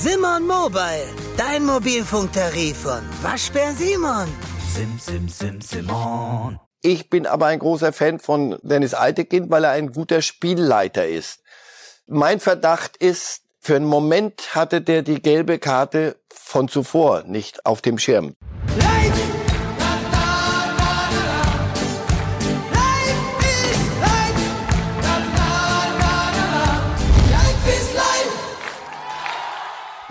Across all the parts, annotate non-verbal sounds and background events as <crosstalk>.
Simon Mobile, dein Mobilfunktarif von Waschbär Simon. Sim, sim, sim, Simon. Ich bin aber ein großer Fan von Dennis Altekind, weil er ein guter Spielleiter ist. Mein Verdacht ist, für einen Moment hatte der die gelbe Karte von zuvor nicht auf dem Schirm.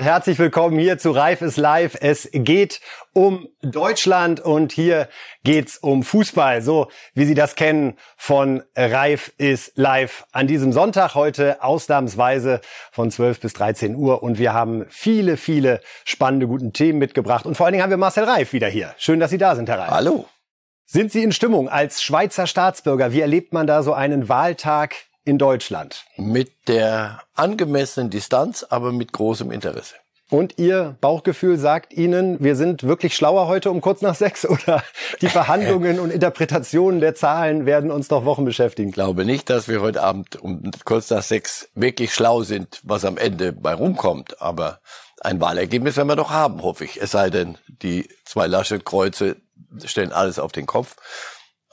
Herzlich willkommen hier zu Reif ist live. Es geht um Deutschland und hier geht's um Fußball, so wie Sie das kennen von Reif ist live an diesem Sonntag heute ausnahmsweise von 12 bis 13 Uhr und wir haben viele, viele spannende guten Themen mitgebracht und vor allen Dingen haben wir Marcel Reif wieder hier. Schön, dass Sie da sind, Herr Reif. Hallo. Sind Sie in Stimmung als Schweizer Staatsbürger? Wie erlebt man da so einen Wahltag in Deutschland. Mit der angemessenen Distanz, aber mit großem Interesse. Und Ihr Bauchgefühl sagt Ihnen, wir sind wirklich schlauer heute um kurz nach sechs <laughs> oder die Verhandlungen und Interpretationen der Zahlen werden uns noch Wochen beschäftigen? Ich glaube nicht, dass wir heute Abend um kurz nach sechs wirklich schlau sind, was am Ende bei rumkommt. Aber ein Wahlergebnis werden wir doch haben, hoffe ich. Es sei denn, die zwei Laschet-Kreuze stellen alles auf den Kopf.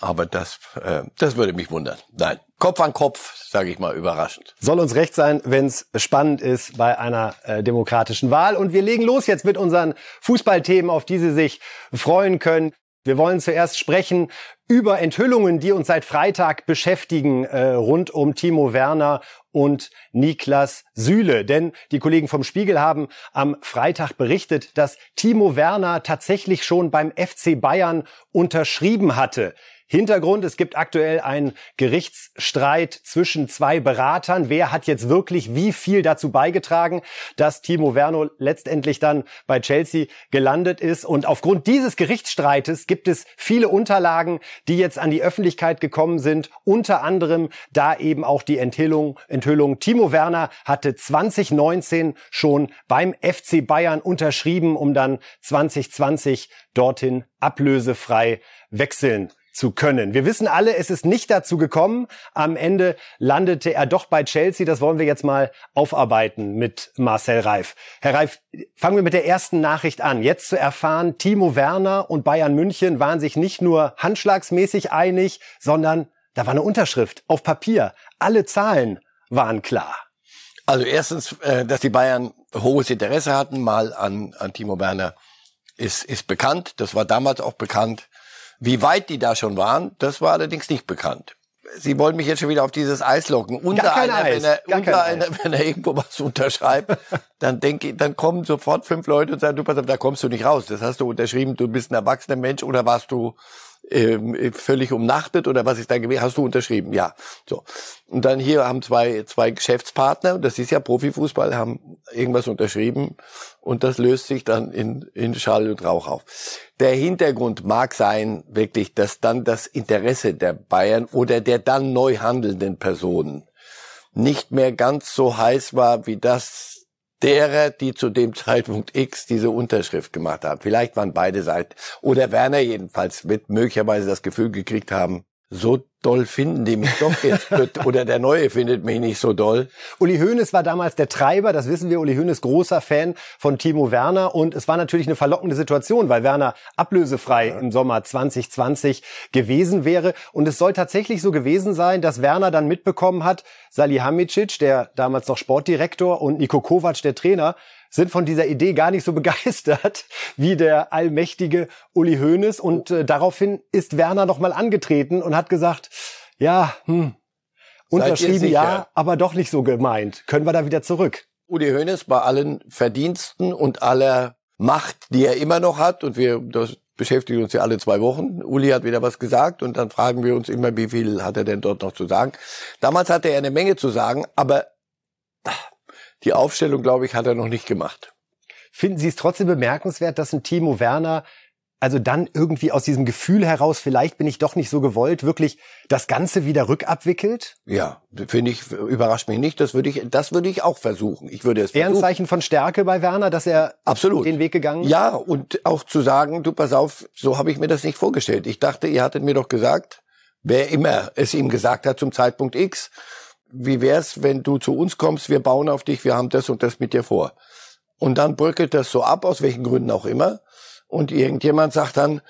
Aber das, äh, das würde mich wundern. Nein, Kopf an Kopf, sage ich mal, überraschend. Soll uns recht sein, wenn es spannend ist bei einer äh, demokratischen Wahl. Und wir legen los jetzt mit unseren Fußballthemen, auf die Sie sich freuen können. Wir wollen zuerst sprechen über Enthüllungen, die uns seit Freitag beschäftigen, äh, rund um Timo Werner und Niklas Süle. Denn die Kollegen vom Spiegel haben am Freitag berichtet, dass Timo Werner tatsächlich schon beim FC Bayern unterschrieben hatte. Hintergrund, es gibt aktuell einen Gerichtsstreit zwischen zwei Beratern. Wer hat jetzt wirklich wie viel dazu beigetragen, dass Timo Werner letztendlich dann bei Chelsea gelandet ist? Und aufgrund dieses Gerichtsstreites gibt es viele Unterlagen, die jetzt an die Öffentlichkeit gekommen sind. Unter anderem da eben auch die Enthüllung, Enthüllung. Timo Werner hatte 2019 schon beim FC Bayern unterschrieben, um dann 2020 dorthin ablösefrei wechseln zu können. Wir wissen alle, es ist nicht dazu gekommen. Am Ende landete er doch bei Chelsea. Das wollen wir jetzt mal aufarbeiten mit Marcel Reif. Herr Reif, fangen wir mit der ersten Nachricht an. Jetzt zu erfahren, Timo Werner und Bayern München waren sich nicht nur handschlagsmäßig einig, sondern da war eine Unterschrift auf Papier. Alle Zahlen waren klar. Also erstens, äh, dass die Bayern hohes Interesse hatten, mal an, an Timo Werner, ist, ist bekannt. Das war damals auch bekannt. Wie weit die da schon waren, das war allerdings nicht bekannt. Sie wollen mich jetzt schon wieder auf dieses Eis locken. Unser einer, Eis. wenn er, Gar unser einer, wenn er irgendwo was unterschreibt, <laughs> dann denke ich, dann kommen sofort fünf Leute und sagen, du pass auf, da kommst du nicht raus. Das hast du unterschrieben, du bist ein erwachsener Mensch oder warst du ähm, völlig umnachtet oder was ist da gewesen? Hast du unterschrieben? Ja. So. Und dann hier haben zwei, zwei Geschäftspartner, das ist ja Profifußball, haben irgendwas unterschrieben und das löst sich dann in, in Schall und Rauch auf. Der Hintergrund mag sein, wirklich, dass dann das Interesse der Bayern oder der dann neu handelnden Personen nicht mehr ganz so heiß war, wie das derer, die zu dem Zeitpunkt X diese Unterschrift gemacht haben. Vielleicht waren beide Seiten, oder Werner jedenfalls, wird möglicherweise das Gefühl gekriegt haben, so doll finden die mich doch jetzt <laughs> oder der Neue findet mich nicht so doll. Uli Hoeneß war damals der Treiber, das wissen wir. Uli Hoeneß großer Fan von Timo Werner und es war natürlich eine verlockende Situation, weil Werner ablösefrei ja. im Sommer 2020 gewesen wäre und es soll tatsächlich so gewesen sein, dass Werner dann mitbekommen hat, Salihamidzic, der damals noch Sportdirektor und Niko Kovac, der Trainer, sind von dieser Idee gar nicht so <laughs> begeistert wie der allmächtige Uli Hoeneß. Und äh, daraufhin ist Werner nochmal angetreten und hat gesagt, ja, hm, unterschrieben ja, aber doch nicht so gemeint. Können wir da wieder zurück? Uli Hoeneß bei allen Verdiensten und aller Macht, die er immer noch hat, und wir, das beschäftigt uns ja alle zwei Wochen. Uli hat wieder was gesagt und dann fragen wir uns immer, wie viel hat er denn dort noch zu sagen. Damals hatte er eine Menge zu sagen, aber die Aufstellung, glaube ich, hat er noch nicht gemacht. Finden Sie es trotzdem bemerkenswert, dass ein Timo Werner also dann irgendwie aus diesem Gefühl heraus, vielleicht bin ich doch nicht so gewollt, wirklich das Ganze wieder rückabwickelt? Ja, finde ich, überrascht mich nicht. Das würde ich, das würde ich auch versuchen. Ich würde es versuchen. Eher ein Zeichen von Stärke bei Werner, dass er Absolut. den Weg gegangen ist? Ja, und auch zu sagen, du pass auf, so habe ich mir das nicht vorgestellt. Ich dachte, ihr hattet mir doch gesagt, wer immer es ihm gesagt hat zum Zeitpunkt X, wie wär's, wenn du zu uns kommst, wir bauen auf dich, wir haben das und das mit dir vor. Und dann bröckelt das so ab, aus welchen Gründen auch immer. Und irgendjemand sagt dann,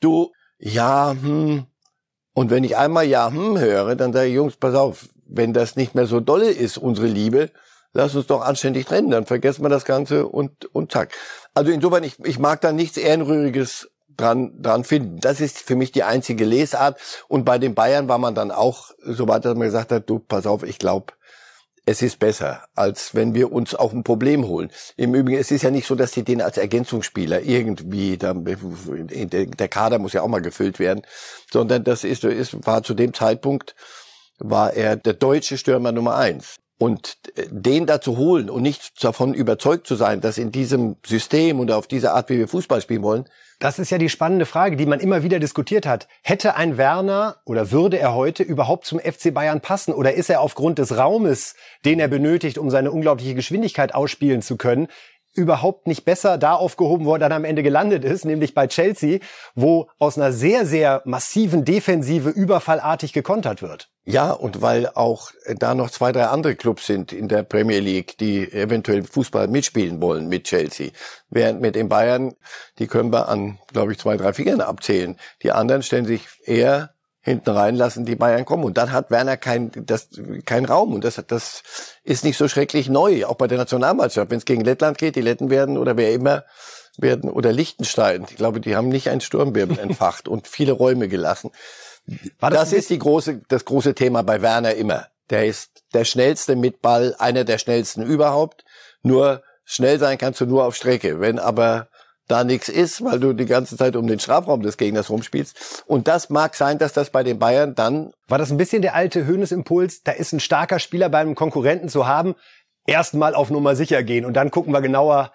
du, ja, hm. Und wenn ich einmal ja, hm höre, dann sage ich, Jungs, pass auf, wenn das nicht mehr so dolle ist, unsere Liebe, lass uns doch anständig trennen, dann vergessen wir das Ganze und, und zack. Also insofern, ich, ich mag da nichts Ehrenrühriges dran, dran finden. Das ist für mich die einzige Lesart. Und bei den Bayern war man dann auch, soweit dass man gesagt hat, du, pass auf, ich glaube, es ist besser, als wenn wir uns auch ein Problem holen. Im Übrigen, es ist ja nicht so, dass die den als Ergänzungsspieler irgendwie, da, der Kader muss ja auch mal gefüllt werden, sondern das ist, ist, war zu dem Zeitpunkt, war er der deutsche Stürmer Nummer eins. Und den da zu holen und nicht davon überzeugt zu sein, dass in diesem System und auf diese Art, wie wir Fußball spielen wollen, das ist ja die spannende Frage, die man immer wieder diskutiert hat. Hätte ein Werner oder würde er heute überhaupt zum FC Bayern passen? Oder ist er aufgrund des Raumes, den er benötigt, um seine unglaubliche Geschwindigkeit ausspielen zu können, überhaupt nicht besser da aufgehoben, wo dann am Ende gelandet ist, nämlich bei Chelsea, wo aus einer sehr, sehr massiven Defensive überfallartig gekontert wird. Ja, und weil auch da noch zwei, drei andere Clubs sind in der Premier League, die eventuell Fußball mitspielen wollen mit Chelsea. Während mit den Bayern, die können wir an, glaube ich, zwei, drei Fingern abzählen. Die anderen stellen sich eher hinten reinlassen, die Bayern kommen. Und dann hat Werner kein, das, kein Raum. Und das, das ist nicht so schrecklich neu, auch bei der Nationalmannschaft. Wenn es gegen Lettland geht, die Letten werden oder wer immer werden, oder Liechtenstein. Ich glaube, die haben nicht einen Sturmwirbel entfacht und viele Räume gelassen. das, das ist die große, das große Thema bei Werner immer. Der ist der schnellste mit Ball, einer der schnellsten überhaupt. Nur schnell sein kannst du nur auf Strecke. Wenn aber da nichts ist, weil du die ganze Zeit um den Strafraum des Gegners rumspielst. Und das mag sein, dass das bei den Bayern dann. War das ein bisschen der alte Höhnesimpuls? Da ist ein starker Spieler bei einem Konkurrenten zu haben. Erstmal auf Nummer sicher gehen und dann gucken wir genauer,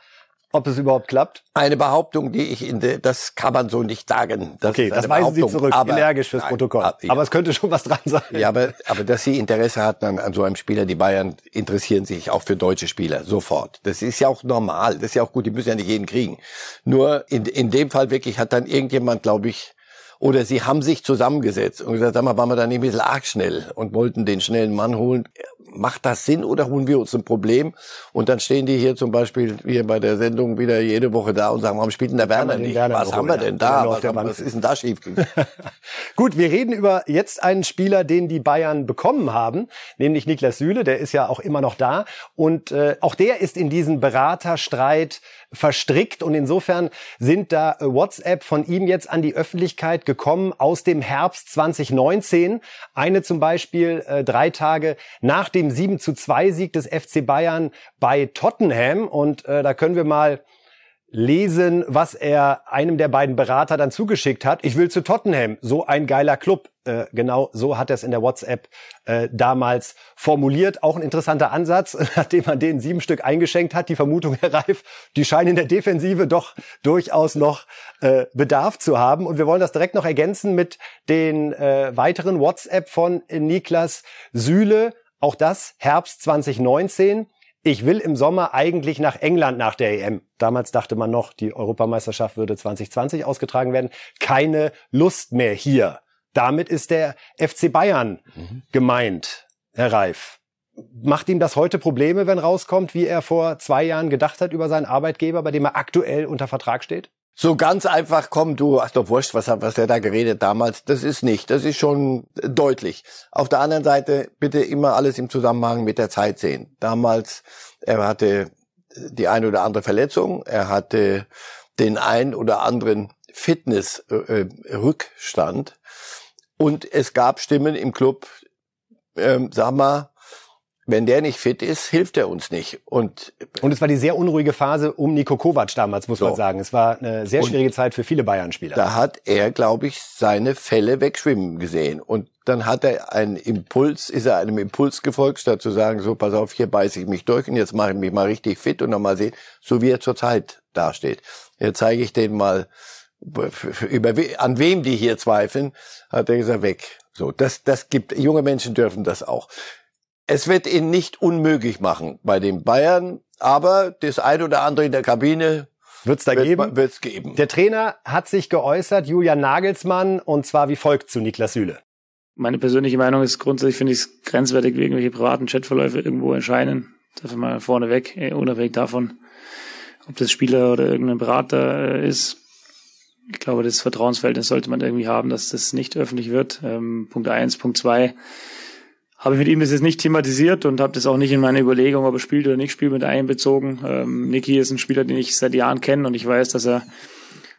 ob es überhaupt klappt? Eine Behauptung, die ich in de, das kann man so nicht sagen. Das okay, das weisen Sie zurück, aber, energisch fürs nein, Protokoll. Aber, ja. aber es könnte schon was dran sein. Ja, aber, aber dass Sie Interesse hatten an, an so einem Spieler, die Bayern interessieren sich auch für deutsche Spieler sofort. Das ist ja auch normal, das ist ja auch gut, die müssen ja nicht jeden kriegen. Nur in, in dem Fall wirklich hat dann irgendjemand, glaube ich, oder sie haben sich zusammengesetzt und gesagt, sag mal, waren wir da nicht ein bisschen arg schnell und wollten den schnellen Mann holen. Macht das Sinn oder holen wir uns ein Problem? Und dann stehen die hier zum Beispiel hier bei der Sendung wieder jede Woche da und sagen, warum spielt denn der Werner nicht? Werner was haben wir denn da? Was, haben, was ist denn da schief? <laughs> Gut, wir reden über jetzt einen Spieler, den die Bayern bekommen haben, nämlich Niklas Süle, der ist ja auch immer noch da. Und äh, auch der ist in diesen Beraterstreit verstrickt und insofern sind da äh, WhatsApp von ihm jetzt an die Öffentlichkeit gekommen aus dem Herbst 2019. Eine zum Beispiel äh, drei Tage nach dem 7 zu 2 Sieg des FC Bayern bei Tottenham und äh, da können wir mal lesen, was er einem der beiden Berater dann zugeschickt hat. Ich will zu Tottenham, so ein geiler Club. Äh, genau so hat er es in der WhatsApp äh, damals formuliert. Auch ein interessanter Ansatz, <laughs> nachdem man den sieben Stück eingeschenkt hat. Die Vermutung, <laughs> Herr Reif, die scheinen in der Defensive doch durchaus noch äh, Bedarf zu haben. Und wir wollen das direkt noch ergänzen mit den äh, weiteren WhatsApp von Niklas Süle. Auch das Herbst 2019 ich will im Sommer eigentlich nach England nach der EM. Damals dachte man noch, die Europameisterschaft würde 2020 ausgetragen werden. Keine Lust mehr hier. Damit ist der FC Bayern mhm. gemeint, Herr Reif. Macht ihm das heute Probleme, wenn rauskommt, wie er vor zwei Jahren gedacht hat über seinen Arbeitgeber, bei dem er aktuell unter Vertrag steht? So ganz einfach, komm du, ach doch wurscht, was hat was der da geredet damals, das ist nicht, das ist schon deutlich. Auf der anderen Seite bitte immer alles im Zusammenhang mit der Zeit sehen. Damals, er hatte die eine oder andere Verletzung, er hatte den ein oder anderen Fitnessrückstand äh, und es gab Stimmen im Club, ähm, sag mal, wenn der nicht fit ist, hilft er uns nicht. Und, und es war die sehr unruhige Phase um Niko Kovac damals, muss so. man sagen. Es war eine sehr schwierige und Zeit für viele Bayern-Spieler. Da hat er, glaube ich, seine Fälle wegschwimmen gesehen. Und dann hat er einen Impuls, ist er einem Impuls gefolgt, statt zu sagen, so, pass auf, hier beiße ich mich durch und jetzt mache ich mich mal richtig fit und dann mal sehen, so wie er zurzeit dasteht. Jetzt zeige ich den mal, über, an wem die hier zweifeln, hat er gesagt, weg. So, das, das gibt, junge Menschen dürfen das auch. Es wird ihn nicht unmöglich machen bei den Bayern, aber das ein oder andere in der Kabine Wird's da wird, geben? Wird's geben. Der Trainer hat sich geäußert, Julian Nagelsmann, und zwar wie folgt zu Niklas Süle. Meine persönliche Meinung ist grundsätzlich finde ich es grenzwertig, wie irgendwelche privaten Chatverläufe irgendwo erscheinen. Dafür mal vorneweg, eh, unabhängig davon, ob das Spieler oder irgendein Berater äh, ist. Ich glaube, das Vertrauensverhältnis sollte man irgendwie haben, dass das nicht öffentlich wird. Ähm, Punkt eins, Punkt zwei habe ich mit ihm das jetzt nicht thematisiert und habe das auch nicht in meine Überlegung, ob er spielt oder nicht spielt, mit einbezogen. Ähm, Niki ist ein Spieler, den ich seit Jahren kenne und ich weiß, dass er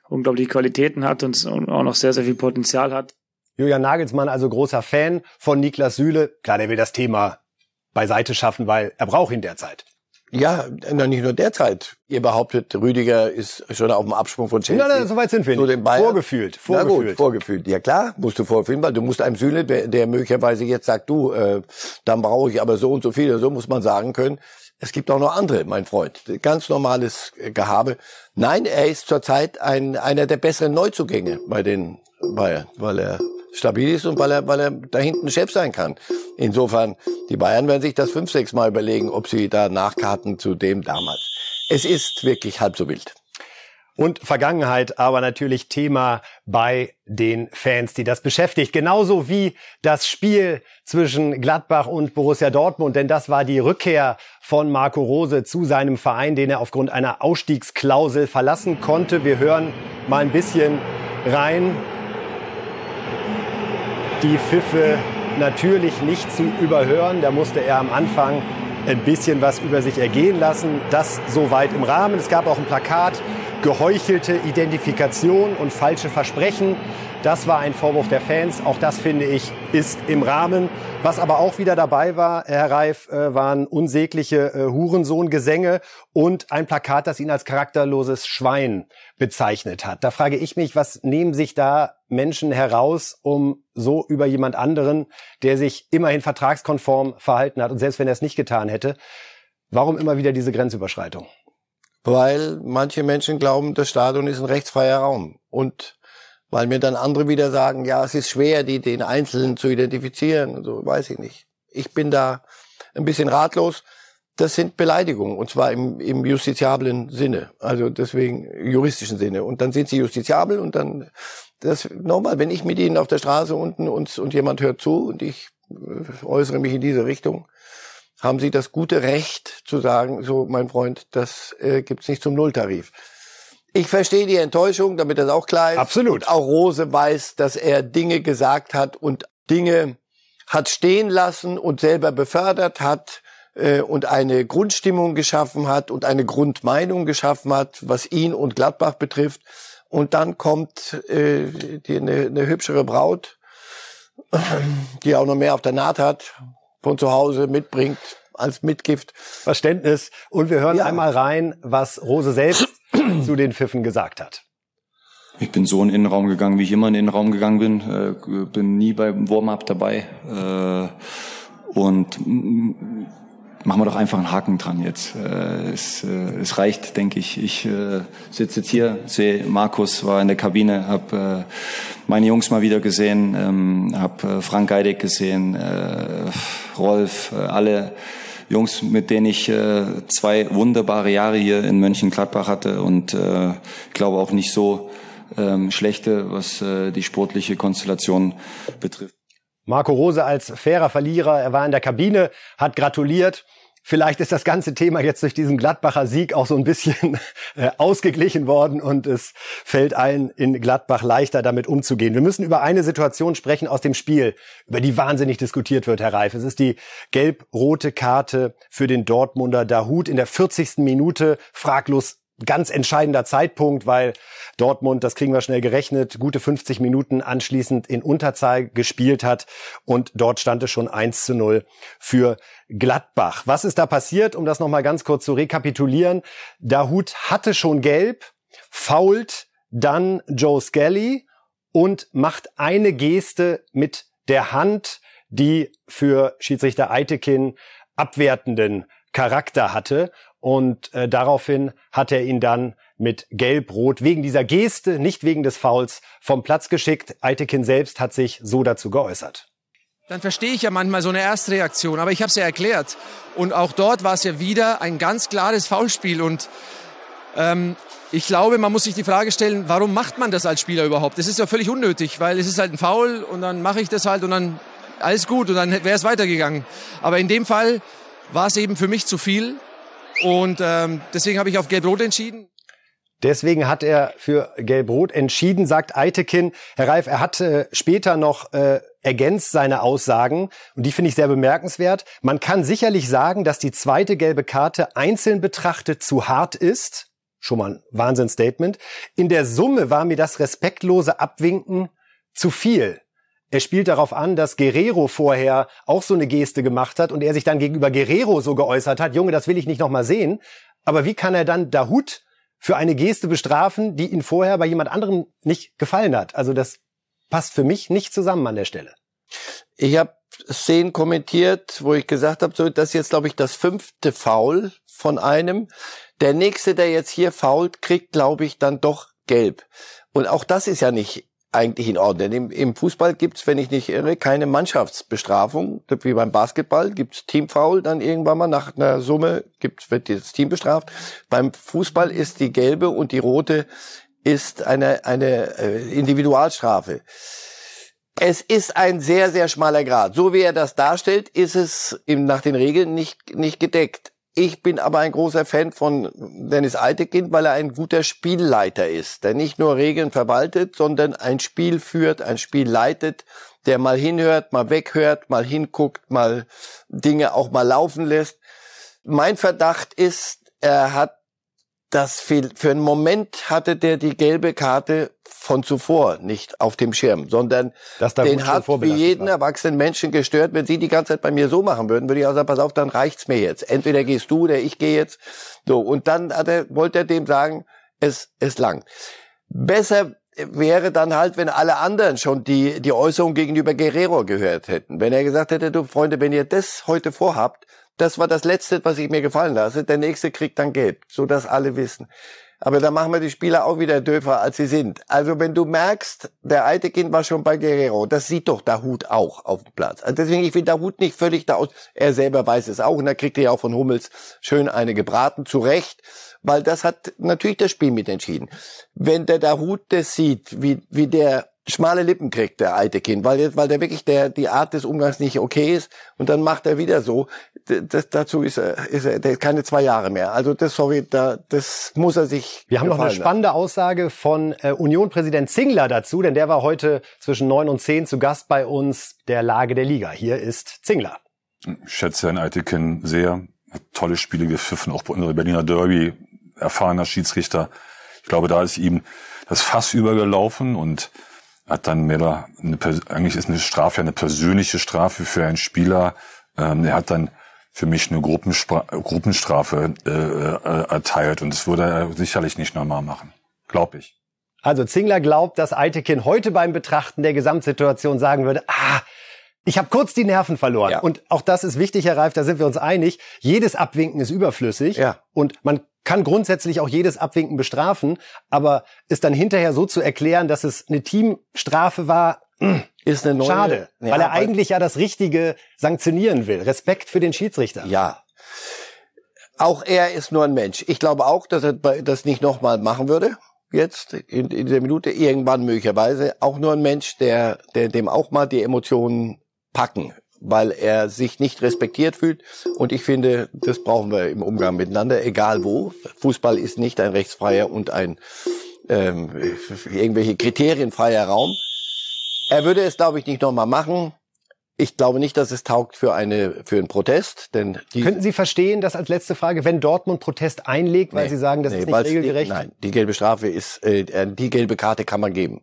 unglaubliche Qualitäten hat und auch noch sehr, sehr viel Potenzial hat. Julian Nagelsmann, also großer Fan von Niklas Süle. Klar, der will das Thema beiseite schaffen, weil er braucht ihn derzeit. Ja, nicht nur derzeit. Ihr behauptet, Rüdiger ist schon auf dem Absprung von Chelsea. Nein, nein, so weit sind wir nicht. Vorgefühlt, vorgefühlt. Na gut, vorgefühlt. Ja klar, musst du vorfühlen, weil du musst einem Süle, der, der möglicherweise jetzt sagt, du, äh, dann brauche ich aber so und so viel, so muss man sagen können. Es gibt auch noch andere, mein Freund. Ganz normales Gehabe. Nein, er ist zurzeit ein, einer der besseren Neuzugänge bei den Bayern, weil er stabil ist und weil er, weil er da hinten Chef sein kann. Insofern, die Bayern werden sich das fünf, sechs Mal überlegen, ob sie da nachkarten zu dem damals. Es ist wirklich halb so wild. Und Vergangenheit aber natürlich Thema bei den Fans, die das beschäftigt. Genauso wie das Spiel zwischen Gladbach und Borussia Dortmund. Denn das war die Rückkehr von Marco Rose zu seinem Verein, den er aufgrund einer Ausstiegsklausel verlassen konnte. Wir hören mal ein bisschen rein die Pfiffe natürlich nicht zu überhören. Da musste er am Anfang ein bisschen was über sich ergehen lassen. Das soweit im Rahmen. Es gab auch ein Plakat, geheuchelte Identifikation und falsche Versprechen. Das war ein Vorwurf der Fans. Auch das finde ich ist im Rahmen. Was aber auch wieder dabei war, Herr Reif, äh, waren unsägliche äh, Hurensohn-Gesänge und ein Plakat, das ihn als charakterloses Schwein bezeichnet hat. Da frage ich mich, was nehmen sich da Menschen heraus, um so über jemand anderen, der sich immerhin vertragskonform verhalten hat und selbst wenn er es nicht getan hätte, warum immer wieder diese Grenzüberschreitung? Weil manche Menschen glauben, das Stadion ist ein rechtsfreier Raum und weil mir dann andere wieder sagen, ja, es ist schwer, die, den Einzelnen zu identifizieren so, weiß ich nicht. Ich bin da ein bisschen ratlos. Das sind Beleidigungen, und zwar im, im justiziablen Sinne, also deswegen juristischen Sinne. Und dann sind sie justiziabel und dann, das, nochmal, wenn ich mit ihnen auf der Straße unten und, und jemand hört zu und ich äh, äußere mich in diese Richtung, haben sie das gute Recht zu sagen, so mein Freund, das äh, gibt's nicht zum Nulltarif. Ich verstehe die Enttäuschung, damit das auch klar ist. Absolut. Und auch Rose weiß, dass er Dinge gesagt hat und Dinge hat stehen lassen und selber befördert hat äh, und eine Grundstimmung geschaffen hat und eine Grundmeinung geschaffen hat, was ihn und Gladbach betrifft. Und dann kommt äh, die, eine, eine hübschere Braut, die auch noch mehr auf der Naht hat, von zu Hause mitbringt als Mitgift. Verständnis. Und wir hören ja. einmal rein, was Rose selbst <clears throat> zu den Pfiffen gesagt hat. Ich bin so in den Innenraum gegangen, wie ich immer in den Innenraum gegangen bin. Äh, bin nie beim Warm-up dabei. Äh, und machen wir doch einfach einen Haken dran jetzt. Äh, es, es reicht, denke ich. Ich sitze jetzt hier, sehe Markus war in der Kabine, habe meine Jungs mal wieder gesehen, ähm, habe Frank Geidig gesehen, Rolf, äh, alle Jungs, mit denen ich äh, zwei wunderbare Jahre hier in Mönchengladbach hatte und äh, glaube auch nicht so ähm, schlechte, was äh, die sportliche Konstellation betrifft. Marco Rose als fairer Verlierer, er war in der Kabine, hat gratuliert Vielleicht ist das ganze Thema jetzt durch diesen Gladbacher Sieg auch so ein bisschen <laughs> äh, ausgeglichen worden und es fällt allen in Gladbach leichter, damit umzugehen. Wir müssen über eine Situation sprechen aus dem Spiel, über die wahnsinnig diskutiert wird, Herr Reif. Es ist die gelb-rote Karte für den Dortmunder Dahut in der 40. Minute, fraglos ganz entscheidender Zeitpunkt, weil Dortmund, das kriegen wir schnell gerechnet, gute 50 Minuten anschließend in Unterzahl gespielt hat und dort stand es schon 1 zu 0 für Gladbach. Was ist da passiert, um das nochmal ganz kurz zu rekapitulieren? Dahut hatte schon gelb, fault dann Joe Skelly und macht eine Geste mit der Hand, die für Schiedsrichter Eitekin abwertenden Charakter hatte. Und äh, daraufhin hat er ihn dann mit Gelb-Rot wegen dieser Geste, nicht wegen des Fouls, vom Platz geschickt. Eitekin selbst hat sich so dazu geäußert. Dann verstehe ich ja manchmal so eine Erstreaktion, aber ich habe es ja erklärt. Und auch dort war es ja wieder ein ganz klares Foulspiel. Und ähm, ich glaube, man muss sich die Frage stellen, warum macht man das als Spieler überhaupt? Das ist ja völlig unnötig, weil es ist halt ein Foul und dann mache ich das halt und dann alles gut und dann wäre es weitergegangen. Aber in dem Fall war es eben für mich zu viel Und ähm, deswegen habe ich auf Gelb-Rot entschieden. Deswegen hat er für Gelb-Rot entschieden, sagt Eitekin. Herr Reif, er hat äh, später noch äh, ergänzt seine Aussagen und die finde ich sehr bemerkenswert. Man kann sicherlich sagen, dass die zweite gelbe Karte einzeln betrachtet zu hart ist. Schon mal ein Wahnsinnsstatement. In der Summe war mir das respektlose Abwinken zu viel. Er spielt darauf an, dass Guerrero vorher auch so eine Geste gemacht hat und er sich dann gegenüber Guerrero so geäußert hat, Junge, das will ich nicht nochmal sehen. Aber wie kann er dann Dahut für eine Geste bestrafen, die ihn vorher bei jemand anderem nicht gefallen hat. Also das passt für mich nicht zusammen an der Stelle. Ich habe Szenen kommentiert, wo ich gesagt habe, so das ist jetzt glaube ich das fünfte Foul von einem. Der nächste, der jetzt hier fault, kriegt glaube ich dann doch gelb. Und auch das ist ja nicht eigentlich in Ordnung. Im, im Fußball gibt's, wenn ich nicht irre, keine Mannschaftsbestrafung. Wie beim Basketball gibt's Teamfoul dann irgendwann mal nach einer Summe gibt's, wird das Team bestraft. Beim Fußball ist die gelbe und die rote ist eine, eine äh, Individualstrafe. Es ist ein sehr, sehr schmaler Grad. So wie er das darstellt, ist es im, nach den Regeln nicht, nicht gedeckt. Ich bin aber ein großer Fan von Dennis Eitekind, weil er ein guter Spielleiter ist, der nicht nur Regeln verwaltet, sondern ein Spiel führt, ein Spiel leitet, der mal hinhört, mal weghört, mal hinguckt, mal Dinge auch mal laufen lässt. Mein Verdacht ist, er hat das für einen Moment hatte der die gelbe Karte von zuvor nicht auf dem Schirm, sondern den hat wie jeden war. erwachsenen Menschen gestört. Wenn sie die ganze Zeit bei mir so machen würden, würde ich auch sagen, pass auf, dann reicht's mir jetzt. Entweder gehst du oder ich gehe jetzt. So und dann hat er, wollte er dem sagen, es ist lang. Besser wäre dann halt, wenn alle anderen schon die, die Äußerung gegenüber Guerrero gehört hätten. Wenn er gesagt hätte, du Freunde, wenn ihr das heute vorhabt, das war das Letzte, was ich mir gefallen lasse. Der nächste kriegt dann Geld, so dass alle wissen. Aber da machen wir die Spieler auch wieder döfer, als sie sind. Also wenn du merkst, der alte Kind war schon bei Guerrero, das sieht doch der Hut auch auf dem Platz. Also deswegen, ich der Hut nicht völlig da aus. Er selber weiß es auch und da kriegt er ja auch von Hummels schön eine gebraten, zu Recht, weil das hat natürlich das Spiel mitentschieden. Wenn der der Hut das sieht, wie, wie der schmale Lippen kriegt, der alte Kind, weil, weil der wirklich der, die Art des Umgangs nicht okay ist und dann macht er wieder so. Das, dazu ist er, ist er der ist keine zwei Jahre mehr. Also das, sorry, da, das muss er sich. Wir haben noch eine spannende Aussage von äh, Union-Präsident Zingler dazu, denn der war heute zwischen neun und zehn zu Gast bei uns der Lage der Liga. Hier ist Zingler. Ich schätze Herrn Eitekin sehr. Hat tolle Spiele gepfiffen, auch bei unserer Berliner Derby, erfahrener Schiedsrichter. Ich glaube, da ist ihm das Fass übergelaufen und hat dann mehr eine, eigentlich ist eine Strafe eine persönliche Strafe für einen Spieler. Ähm, er hat dann für mich eine Gruppenstra Gruppenstrafe äh, äh, erteilt und das würde er sicherlich nicht normal machen, glaube ich. Also Zingler glaubt, dass Eitekin heute beim Betrachten der Gesamtsituation sagen würde, ah, ich habe kurz die Nerven verloren. Ja. Und auch das ist wichtig, Herr Reif, da sind wir uns einig. Jedes Abwinken ist überflüssig. Ja. Und man kann grundsätzlich auch jedes Abwinken bestrafen. Aber ist dann hinterher so zu erklären, dass es eine Teamstrafe war, ist eine neue, schade. Ja, weil er eigentlich ja das Richtige sanktionieren will. Respekt für den Schiedsrichter. Ja. Auch er ist nur ein Mensch. Ich glaube auch, dass er das nicht nochmal machen würde jetzt in, in der Minute irgendwann möglicherweise auch nur ein Mensch, der, der dem auch mal die Emotionen packen, weil er sich nicht respektiert fühlt. Und ich finde, das brauchen wir im Umgang miteinander, egal wo. Fußball ist nicht ein rechtsfreier und ein ähm, irgendwelche kriterienfreier Raum. Er würde es, glaube ich, nicht nochmal machen. Ich glaube nicht, dass es taugt für eine für einen Protest, denn die könnten Sie verstehen, dass als letzte Frage, wenn Dortmund Protest einlegt, weil nee, Sie sagen, das nee, ist nicht regelgerecht? Die, nein, die gelbe Strafe ist äh, die gelbe Karte kann man geben.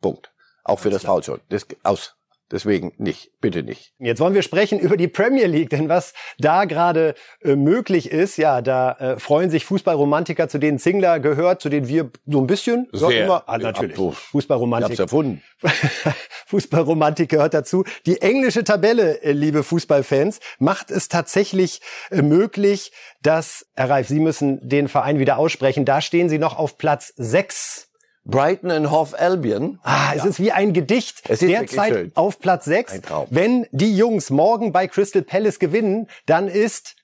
Punkt. Auch für das Foul schon. Das aus. Deswegen nicht, bitte nicht. Jetzt wollen wir sprechen über die Premier League, denn was da gerade äh, möglich ist, ja, da äh, freuen sich Fußballromantiker, zu denen Zingler gehört, zu denen wir so ein bisschen, Sehr. immer, ah, natürlich, Fußballromantik. Erfunden. <laughs> Fußballromantik gehört dazu. Die englische Tabelle, äh, liebe Fußballfans, macht es tatsächlich äh, möglich, dass, Herr Reif, Sie müssen den Verein wieder aussprechen, da stehen Sie noch auf Platz sechs Brighton and Hove Albion. Ah, es ja. ist wie ein Gedicht. Es ist Derzeit schön. auf Platz 6. Wenn die Jungs morgen bei Crystal Palace gewinnen, dann ist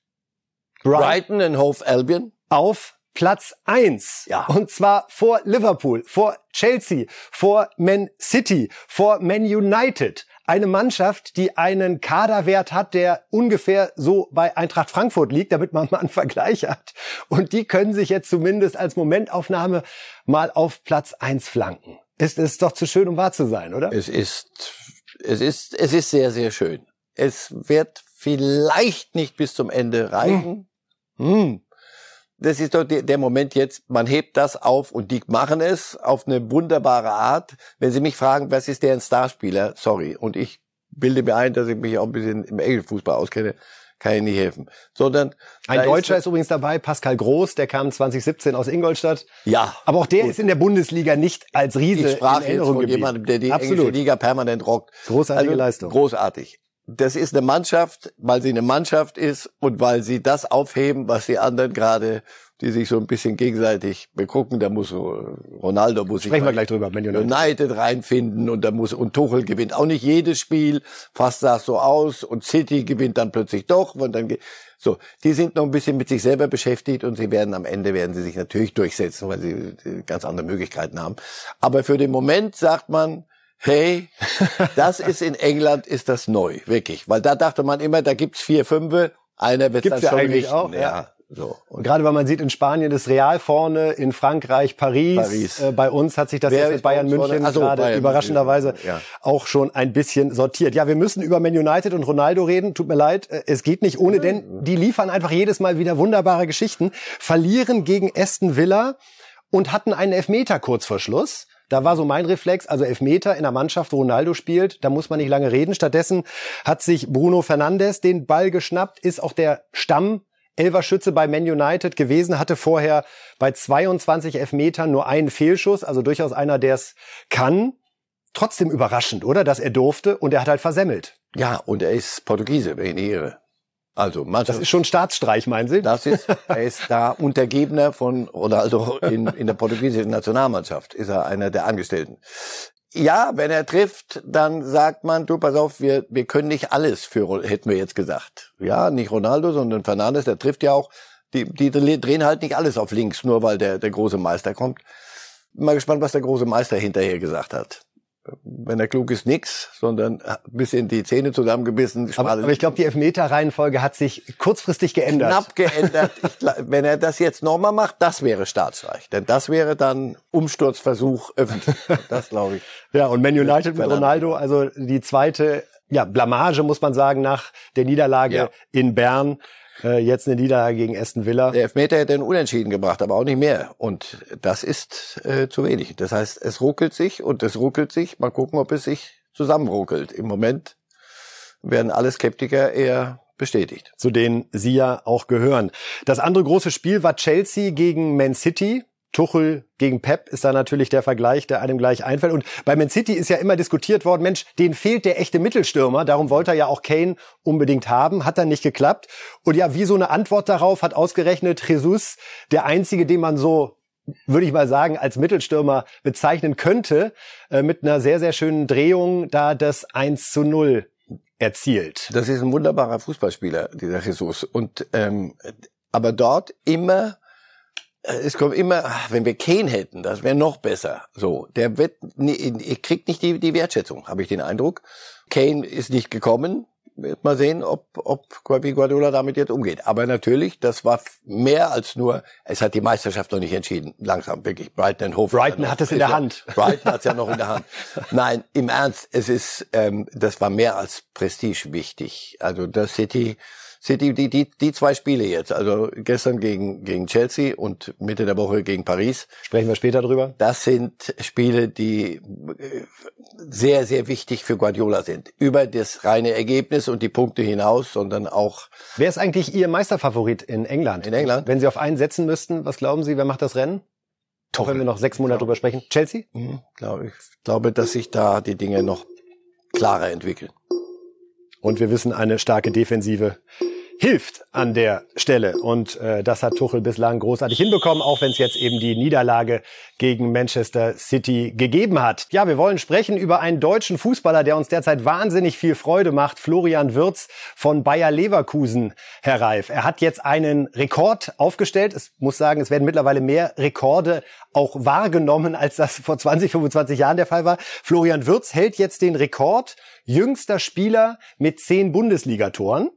Brighton, Brighton and Hove Albion auf Platz 1. Ja. Und zwar vor Liverpool, vor Chelsea, vor Man City, vor Man United. eine Mannschaft, die einen Kaderwert hat, der ungefähr so bei Eintracht Frankfurt liegt, damit man <laughs> mal einen Vergleich hat. Und die können sich jetzt zumindest als Momentaufnahme mal auf Platz eins flanken. Ist es doch zu schön, um wahr zu sein, oder? Es ist, es ist, es ist sehr, sehr schön. Es wird vielleicht nicht bis zum Ende reichen. Hm. Hm. Das ist doch der Moment jetzt, man hebt das auf und die machen es auf eine wunderbare Art. Wenn Sie mich fragen, was ist der ein Starspieler? Sorry. Und ich bilde mir ein, dass ich mich auch ein bisschen im englischen Fußball auskenne kann ich nicht helfen. Sondern ein Deutscher ist, ist, übrigens dabei, Pascal Groß, der kam 2017 aus Ingolstadt. Ja. Aber auch der gut. ist in der Bundesliga nicht als Riese ich sprach in Erinnerung jetzt von jemandem, der die Absolut. englische Liga permanent rockt. Großartige also, Leistung. Großartig. Das ist eine Mannschaft, weil sie eine Mannschaft ist und weil sie das aufheben, was die anderen gerade die sich so ein bisschen gegenseitig begucken. Da muss Ronaldo muss Sprechen wir gleich drüber, United. United reinfinden und da muss und Tuchel gewinnt auch nicht jedes Spiel. Fast sah es so aus und City gewinnt dann plötzlich doch und dann so. Die sind noch ein bisschen mit sich selber beschäftigt und sie werden am Ende werden sie sich natürlich durchsetzen, weil sie ganz andere Möglichkeiten haben. Aber für den Moment sagt man Hey, <laughs> das ist in England ist das neu, wirklich, weil da dachte man immer, da gibt's vier, fünfe, einer wird das schon richten. Auch, ja. ja. So. Und gerade weil man sieht, in Spanien ist Real vorne, in Frankreich Paris. Paris. Äh, bei uns hat sich das jetzt mit Bayern München so, gerade Bayern überraschenderweise ja. auch schon ein bisschen sortiert. Ja, wir müssen über Man United und Ronaldo reden. Tut mir leid, äh, es geht nicht ohne, denn die liefern einfach jedes Mal wieder wunderbare Geschichten. Verlieren gegen Aston Villa und hatten einen Elfmeter kurz vor Schluss. Da war so mein Reflex, also Elfmeter in der Mannschaft, wo Ronaldo spielt, da muss man nicht lange reden. Stattdessen hat sich Bruno Fernandes den Ball geschnappt, ist auch der Stamm Elverschütze bei Man United gewesen, hatte vorher bei 22 Elfmetern nur einen Fehlschuss, also durchaus einer, der es kann. Trotzdem überraschend, oder? Dass er durfte und er hat halt versemmelt. Ja, und er ist Portugiese, wenn ich ihn irre. Also, Mannschaft, das ist schon Staatsstreich, meinen Sie? Das ist, <laughs> er ist da Untergebener von Ronaldo in, in der portugiesischen Nationalmannschaft. Ist er einer der Angestellten ja, wenn er trifft, dann sagt man, du, pass auf, wir, wir können nicht alles für, hätten wir jetzt gesagt. Ja, nicht Ronaldo, sondern Fernandes, der trifft ja auch. Die, die drehen halt nicht alles auf links, nur weil der, der große Meister kommt. Bin mal gespannt, was der große Meister hinterher gesagt hat wenn er klug ist, nix, sondern ein bisschen die Zähne zusammengebissen. Aber, aber ich glaube, die Elfmeter-Reihenfolge hat sich kurzfristig geändert. Knapp geändert. ich, wenn er das jetzt nochmal macht, das wäre Staatsreich. Denn das wäre dann Umsturzversuch öffentlich. Das glaube ich. <laughs> ja, und Man United mit Ronaldo, also die zweite ja, Blamage, muss man sagen, nach der Niederlage ja. in Bern. Äh, jetzt eine Niederlage gegen Aston Villa. Der Elfmeter hätte einen Unentschieden gebracht, aber auch nicht mehr. Und das ist äh, zu wenig. Das heißt, es ruckelt sich und es ruckelt sich. Mal gucken, ob es sich zusammenruckelt. Im Moment werden alle Skeptiker eher bestätigt. Zu denen Sie ja auch gehören. Das andere große Spiel war Chelsea gegen Man City. Tuchel gegen Pep ist da natürlich der Vergleich, der einem gleich einfällt. Und bei Man City ist ja immer diskutiert worden, Mensch, denen fehlt der echte Mittelstürmer. Darum wollte er ja auch Kane unbedingt haben. Hat dann nicht geklappt. Und ja, wie so eine Antwort darauf hat ausgerechnet Jesus, der einzige, den man so würde ich mal sagen, als Mittelstürmer bezeichnen könnte, äh, mit einer sehr, sehr schönen Drehung da das 1 zu 0 erzielt. Das ist ein wunderbarer Fußballspieler, dieser Jesus. Und ähm, aber dort immer es kommt immer, wenn wir Kane hätten, das wäre noch besser. So, der wird, kriegt nicht die, die Wertschätzung, habe ich den Eindruck. Kane ist nicht gekommen. Wird mal sehen, ob, ob wie Guardiola damit jetzt umgeht. Aber natürlich, das war mehr als nur, es hat die Meisterschaft noch nicht entschieden. Langsam, wirklich. Brighton Hof. Brighton hat es in der Hand. Brighton hat es ja noch in der Hand. <laughs> Nein, im Ernst, es ist, ähm, das war mehr als Prestige wichtig. Also das City, City, die, die, die zwei Spiele jetzt, also gestern gegen, gegen Chelsea und Mitte der Woche gegen Paris. Sprechen wir später drüber. Das sind Spiele, die äh, sehr, sehr wichtig für Guardiola sind. Über das reine Ergebnis und die Punkte hinaus, sondern auch. Wer ist eigentlich Ihr Meisterfavorit in England? In England? Wenn Sie auf einen setzen müssten, was glauben Sie, wer macht das Rennen? Auch wenn wir noch sechs Monate drüber sprechen. Chelsea? Mhm, glaube ich. glaube, dass sich da die Dinge noch klarer entwickeln. Und wir wissen, eine starke Defensive hilft an der Stelle. Und äh, das hat Tuchel bislang großartig hinbekommen, auch wenn es jetzt eben die Niederlage gegen Manchester City gegeben hat. Ja, wir wollen sprechen über einen deutschen Fußballer, der uns derzeit wahnsinnig viel Freude macht, Florian Wirz von Bayer Leverkusen, Herr Reif. Er hat jetzt einen Rekord aufgestellt. Es muss sagen, es werden mittlerweile mehr Rekorde auch wahrgenommen, als das vor 20, 25 Jahren der Fall war. Florian Wirz hält jetzt den Rekord jüngster Spieler mit zehn Bundesligatoren.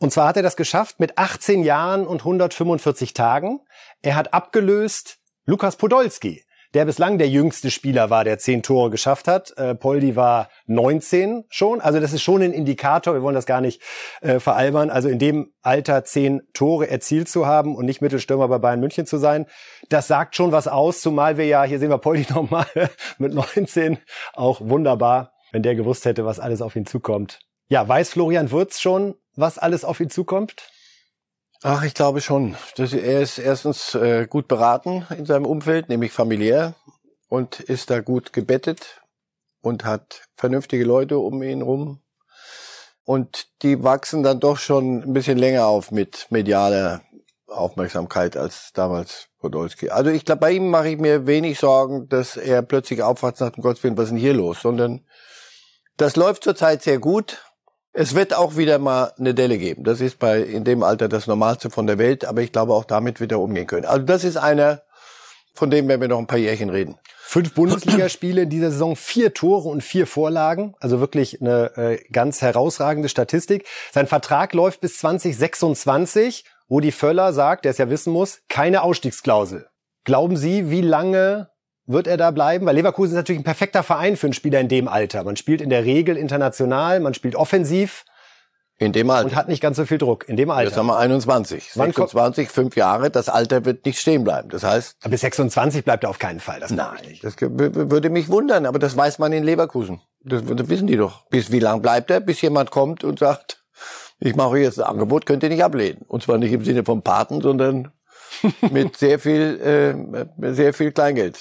Und zwar hat er das geschafft mit 18 Jahren und 145 Tagen. Er hat abgelöst Lukas Podolski, der bislang der jüngste Spieler war, der zehn Tore geschafft hat. Äh, Poldi war 19 schon. Also das ist schon ein Indikator. Wir wollen das gar nicht äh, veralbern. Also in dem Alter zehn Tore erzielt zu haben und nicht Mittelstürmer bei Bayern München zu sein, das sagt schon was aus. Zumal wir ja, hier sehen wir Poldi <laughs> nochmal mit 19, auch wunderbar, wenn der gewusst hätte, was alles auf ihn zukommt. Ja, weiß Florian Würz schon, was alles auf ihn zukommt? Ach, ich glaube schon. Er ist erstens äh, gut beraten in seinem Umfeld, nämlich familiär, und ist da gut gebettet und hat vernünftige Leute um ihn rum. Und die wachsen dann doch schon ein bisschen länger auf mit medialer Aufmerksamkeit als damals Podolski. Also ich glaube, bei ihm mache ich mir wenig Sorgen, dass er plötzlich aufwacht nach dem Gotteswillen, was ist denn hier los, sondern das läuft zurzeit sehr gut es wird auch wieder mal eine Delle geben. Das ist bei in dem Alter das Normalste von der Welt, aber ich glaube auch damit wird er umgehen können. Also das ist einer, von dem werden wir noch ein paar Jährchen reden. Fünf Bundesligaspiele in dieser Saison, vier Tore und vier Vorlagen, also wirklich eine äh, ganz herausragende Statistik. Sein Vertrag läuft bis 2026. Rudi Völler sagt, der es ja wissen muss, keine Ausstiegsklausel. Glauben Sie, wie lange wird er da bleiben? Weil Leverkusen ist natürlich ein perfekter Verein für einen Spieler in dem Alter. Man spielt in der Regel international, man spielt offensiv. In dem Alter. Und hat nicht ganz so viel Druck. In dem Alter. Jetzt haben wir 21. Wann 26, fünf Jahre. Das Alter wird nicht stehen bleiben. Das heißt. Aber bis 26 bleibt er auf keinen Fall. Das nein. Das würde mich wundern. Aber das weiß man in Leverkusen. Das, das wissen die doch. Bis wie lang bleibt er? Bis jemand kommt und sagt, ich mache jetzt ein Angebot, könnt ihr nicht ablehnen. Und zwar nicht im Sinne vom Paten, sondern <laughs> mit sehr viel, äh, sehr viel Kleingeld.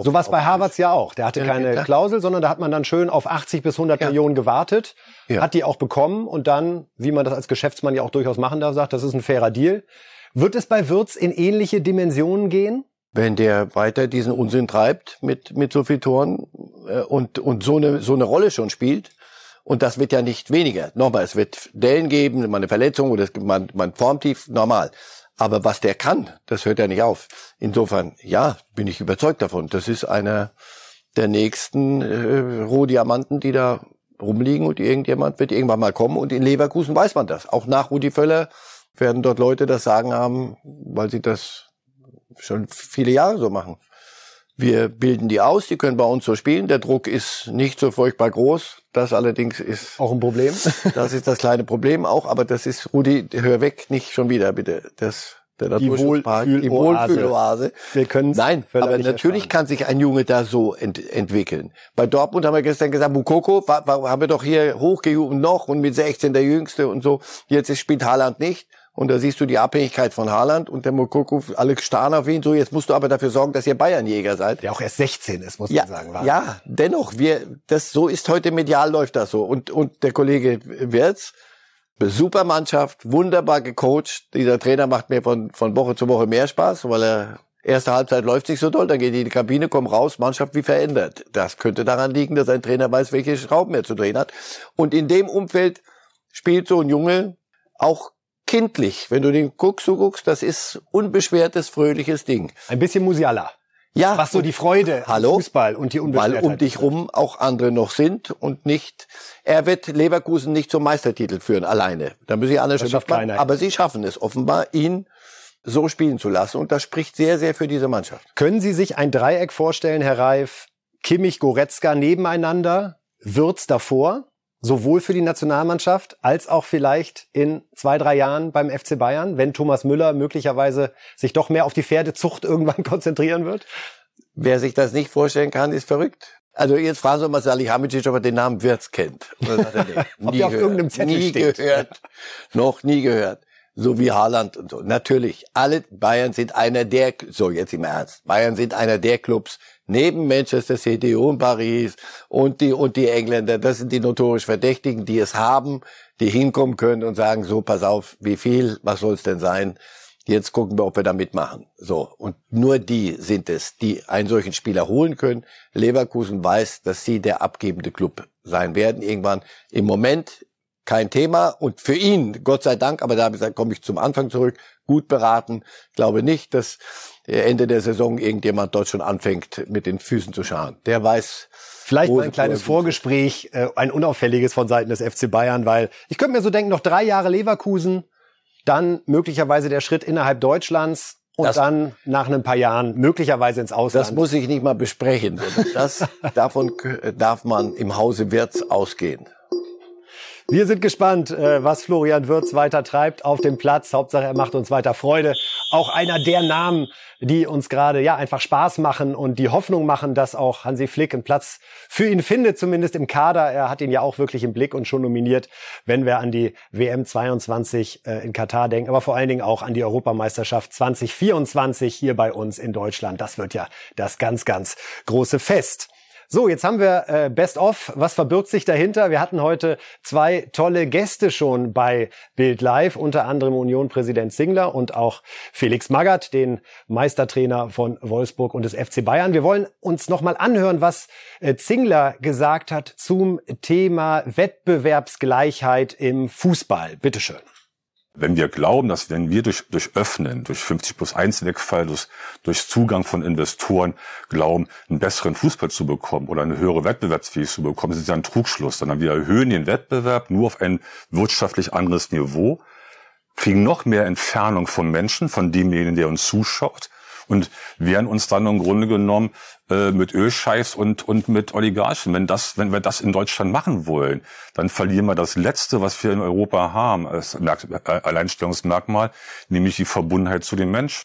so was bei Harvards ja auch. Der hatte ja, keine ja. Klausel, sondern da hat man dann schön auf 80 bis 100 ja. Millionen gewartet, hat die auch bekommen und dann, wie man das als Geschäftsmann ja auch durchaus machen darf, sagt, das ist ein fairer Deal. Wird es bei Wirtz in ähnliche Dimensionen gehen? Wenn der weiter diesen Unsinn treibt mit, mit so viel Toren äh, und, und so eine, so eine Rolle schon spielt, und das wird ja nicht weniger. Nochmal, es wird Dellen geben, mal eine Verletzung oder es, man, man formtief, normal. Aber was der kann, das hört ja nicht auf. Insofern, ja, bin ich überzeugt davon. Das ist einer der nächsten äh, Rohdiamanten, die da rumliegen und irgendjemand wird irgendwann mal kommen. Und in Leverkusen weiß man das. Auch nach Rudi Völler werden dort Leute das Sagen haben, weil sie das schon viele Jahre so machen. Wir bilden die aus, die können bei uns so spielen. Der Druck ist nicht so furchtbar groß. Das allerdings ist auch ein Problem. <laughs> das ist das kleine Problem auch, aber das ist Rudi, hör weg, nicht schon wieder bitte. Das der Naturschutzpark, die, Wohlfühloase. Wir können Nein, aber natürlich kann sich ein Junge da so ent entwickeln. Bei Dortmund haben wir gestern gesagt, Mukoko war, war, haben wir doch hier hochgejubelt noch und mit 16 der Jüngste und so. Jetzt spielt Haaland nicht. Und da siehst du die Abhängigkeit von Haaland und der Mokoko, alle starren auf ihn. So, jetzt musst du aber dafür sorgen, dass ihr Bayernjäger seid. Der auch erst 16 ist, muss ja, man sagen. War. Ja, dennoch, wir, das, so ist heute medial läuft das so. Und, und der Kollege Wirz, super Mannschaft, wunderbar gecoacht. Dieser Trainer macht mir von, von Woche zu Woche mehr Spaß, weil er erste Halbzeit läuft nicht so toll, dann geht die in die Kabine, kommt raus, Mannschaft wie verändert. Das könnte daran liegen, dass ein Trainer weiß, welche Schrauben er zu drehen hat. Und in dem Umfeld spielt so ein Junge auch kindlich. Wenn du den guckst, du guckst, das ist unbeschwertes, fröhliches Ding. Ein bisschen Musiala. Ja. Was so die Freude hallo, Fußball und die Unbeschwertheit. Weil um dich rum auch andere noch sind und nicht, er wird Leverkusen nicht zum Meistertitel führen alleine. Da müssen sie alle schon machen. Aber sie schaffen es offenbar, ihn so spielen zu lassen. Und das spricht sehr, sehr für diese Mannschaft. Können Sie sich ein Dreieck vorstellen, Herr Reif? Kimmich, Goretzka nebeneinander? Würz davor? Sowohl für die Nationalmannschaft als auch vielleicht in zwei, drei Jahren beim FC Bayern, wenn Thomas Müller möglicherweise sich doch mehr auf die Pferdezucht <laughs> irgendwann konzentrieren wird? Wer sich das nicht vorstellen kann, ist verrückt. Also jetzt fragen Sie mal Salihamidzic, ob er den Namen Wirtz kennt. <laughs> Oder sagt er, nee, nie auf irgendeinem Zettel nie steht. gehört, noch nie gehört. So wie Haaland und so. Natürlich, alle Bayern sind einer der, so jetzt im Ernst, Bayern sind einer der Clubs, neben Manchester City und Paris und die, und die Engländer, das sind die notorisch Verdächtigen, die es haben, die hinkommen können und sagen, so, pass auf, wie viel, was soll es denn sein? Jetzt gucken wir, ob wir da mitmachen. So. Und nur die sind es, die einen solchen Spieler holen können. Leverkusen weiß, dass sie der abgebende Club sein werden irgendwann. Im Moment kein Thema und für ihn, Gott sei Dank, aber da komme ich zum Anfang zurück, gut beraten. Ich glaube nicht, dass Ende der Saison irgendjemand dort schon anfängt, mit den Füßen zu scharen. Der weiß. Vielleicht mal ein kleines Vorgespräch, äh, ein unauffälliges von Seiten des FC Bayern, weil ich könnte mir so denken, noch drei Jahre Leverkusen, dann möglicherweise der Schritt innerhalb Deutschlands und das, dann nach ein paar Jahren möglicherweise ins Ausland. Das muss ich nicht mal besprechen. Das, <laughs> davon darf man im Hause Wirtz ausgehen. Wir sind gespannt, äh, was Florian Würz weiter treibt auf dem Platz. Hauptsache, er macht uns weiter Freude. Auch einer der Namen, die uns gerade ja einfach Spaß machen und die Hoffnung machen, dass auch Hansi Flick einen Platz für ihn findet, zumindest im Kader. Er hat ihn ja auch wirklich im Blick und schon nominiert, wenn wir an die WM 22 äh, in Katar denken, aber vor allen Dingen auch an die Europameisterschaft 2024 hier bei uns in Deutschland. Das wird ja das ganz, ganz große Fest. So, jetzt haben wir äh, Best of. Was verbirgt sich dahinter? Wir hatten heute zwei tolle Gäste schon bei Bild Live, unter anderem Union-Präsident Singler und auch Felix Magath, den Meistertrainer von Wolfsburg und des FC Bayern. Wir wollen uns nochmal anhören, was äh, Zingler gesagt hat zum Thema Wettbewerbsgleichheit im Fußball. Bitteschön. Wenn wir glauben, dass wenn wir durch, durch Öffnen, durch 50 plus 1 Wegfall, durch, durch Zugang von Investoren glauben, einen besseren Fußball zu bekommen oder eine höhere Wettbewerbsfähigkeit zu bekommen, ist ja ein Trugschluss, sondern wir erhöhen den Wettbewerb nur auf ein wirtschaftlich anderes Niveau, kriegen noch mehr Entfernung von Menschen, von demjenigen, der uns zuschaut und wehren uns dann im Grunde genommen äh, mit Ölscheiß und, und mit Oligarchen. Wenn, das, wenn wir das in Deutschland machen wollen, dann verlieren wir das Letzte, was wir in Europa haben, als äh, Alleinstellungsmerkmal, nämlich die Verbundenheit zu den Menschen.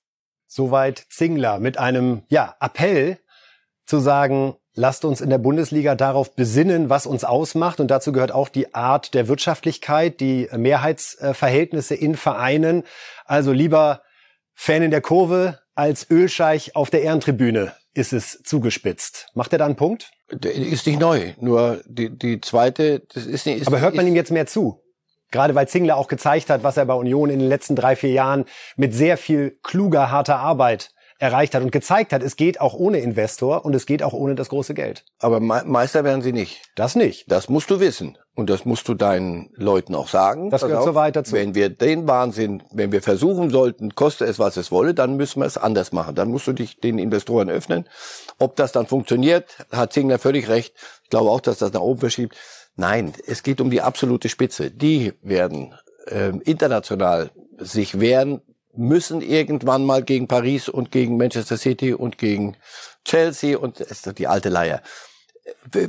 Soweit Zingler mit einem ja, Appell zu sagen, lasst uns in der Bundesliga darauf besinnen, was uns ausmacht. Und dazu gehört auch die Art der Wirtschaftlichkeit, die Mehrheitsverhältnisse in Vereinen. Also lieber Fan in der Kurve als Ölscheich auf der Ehrentribüne ist es zugespitzt. Macht er da einen Punkt? Der ist nicht neu. Nur die, die zweite, das ist nicht. Ist, Aber hört man ihm jetzt mehr zu? Gerade weil Zingler auch gezeigt hat, was er bei Union in den letzten drei, vier Jahren mit sehr viel kluger, harter Arbeit erreicht hat und gezeigt hat, es geht auch ohne Investor und es geht auch ohne das große Geld. Aber Meister werden sie nicht. Das nicht. Das musst du wissen. Und das musst du deinen Leuten auch sagen. Das gehört so weiter zu. Wenn wir den Wahnsinn, wenn wir versuchen sollten, koste es, was es wolle, dann müssen wir es anders machen. Dann musst du dich den Investoren öffnen. Ob das dann funktioniert, hat Zingler völlig recht. Ich glaube auch, dass das nach oben verschiebt. Nein, es geht um die absolute Spitze. Die werden äh, international sich wehren müssen irgendwann mal gegen Paris und gegen Manchester City und gegen Chelsea und ist die alte Leier.